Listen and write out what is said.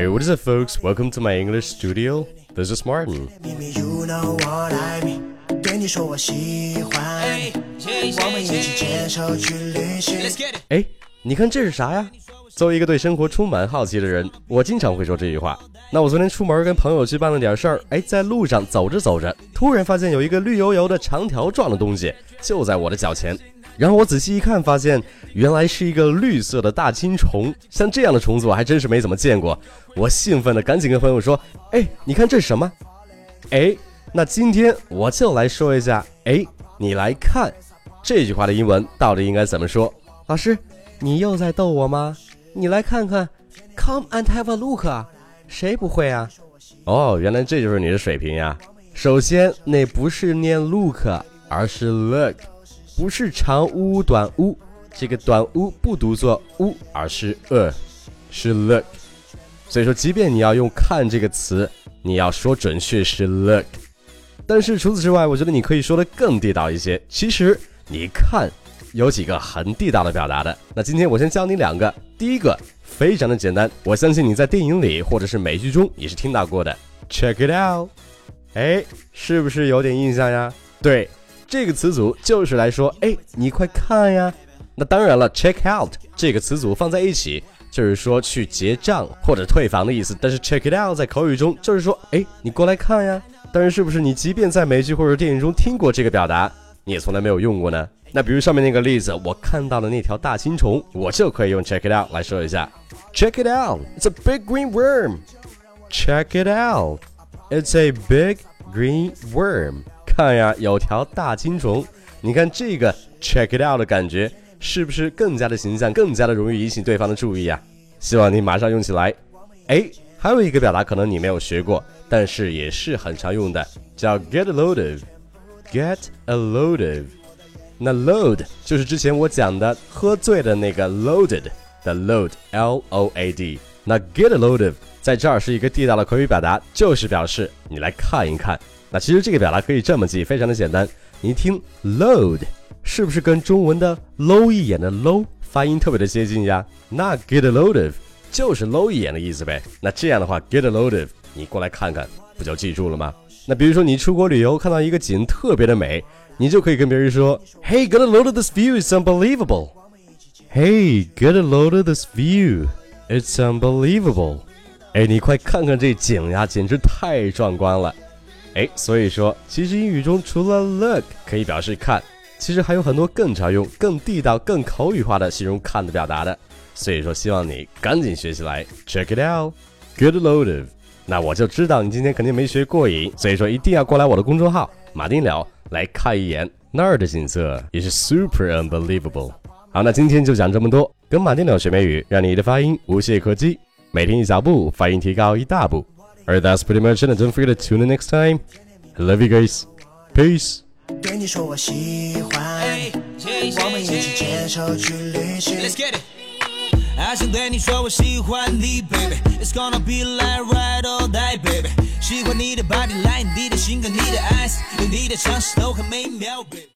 Hey, what is it, folks? Welcome to my English studio. This is Martin. 秘密，You know what I mean。对你说我喜欢你，我们一起牵手去旅行。哎，你看这是啥呀？作为一个对生活充满好奇的人，我经常会说这句话。那我昨天出门跟朋友去办了点事儿，哎，在路上走着走着，突然发现有一个绿油油的长条状的东西就在我的脚前。然后我仔细一看，发现原来是一个绿色的大青虫。像这样的虫子，我还真是没怎么见过。我兴奋的赶紧跟朋友说：“哎，你看这是什么？”哎，那今天我就来说一下。哎，你来看这句话的英文到底应该怎么说？老师，你又在逗我吗？你来看看，Come and have a look 啊？谁不会啊？哦，原来这就是你的水平呀。首先，那不是念 look，而是 look。不是长呜短呜，这个短呜不读作呜，而是呃是 look。所以说，即便你要用看这个词，你要说准确是 look。但是除此之外，我觉得你可以说的更地道一些。其实你看有几个很地道的表达的。那今天我先教你两个。第一个非常的简单，我相信你在电影里或者是美剧中也是听到过的。Check it out，哎，是不是有点印象呀？对。这个词组就是来说，哎，你快看呀！那当然了，check out 这个词组放在一起，就是说去结账或者退房的意思。但是 check it out 在口语中就是说，哎，你过来看呀！但是是不是你即便在美剧或者电影中听过这个表达，你也从来没有用过呢？那比如上面那个例子，我看到的那条大青虫，我就可以用 check it out 来说一下。Check it out, it's a big green worm. Check it out, it's a big green worm. 看呀，有条大青虫。你看这个 check it out 的感觉，是不是更加的形象，更加的容易引起对方的注意啊？希望你马上用起来。哎，还有一个表达可能你没有学过，但是也是很常用的，叫 get a load of。get a load of。那 load 就是之前我讲的喝醉的那个 loaded 的 load，L O A D。那 get a load of 在这儿是一个地道的口语表达，就是表示你来看一看。那其实这个表达可以这么记，非常的简单。你听 load 是不是跟中文的搂一眼的搂发音特别的接近呀？那 get a load of 就是搂一眼的意思呗。那这样的话，get a load of 你过来看看，不就记住了吗？那比如说你出国旅游看到一个景特别的美，你就可以跟别人说，Hey, get a load of this view, is unbelievable. Hey, get a load of this view, it's unbelievable. 哎，你快看看这景呀，简直太壮观了。哎，所以说，其实英语中除了 look 可以表示看，其实还有很多更常用、更地道、更口语化的形容看的表达的。所以说，希望你赶紧学起来，check it out，good load of。那我就知道你今天肯定没学过瘾，所以说一定要过来我的公众号马丁聊来看一眼那儿的景色，也是 super unbelievable。好，那今天就讲这么多，跟马丁了学美语，让你的发音无懈可击，每天一小步，发音提高一大步。Alright, that's pretty much it. Don't forget to tune in next time. I love you guys. Peace. 对你说我喜欢，我们一起牵手去旅行。Let's get it. 还想对你说我喜欢你，baby。It's gonna be like ride or die, baby。喜欢你的 body line，你的性格，你的 eyes，你的城市都很美妙，baby。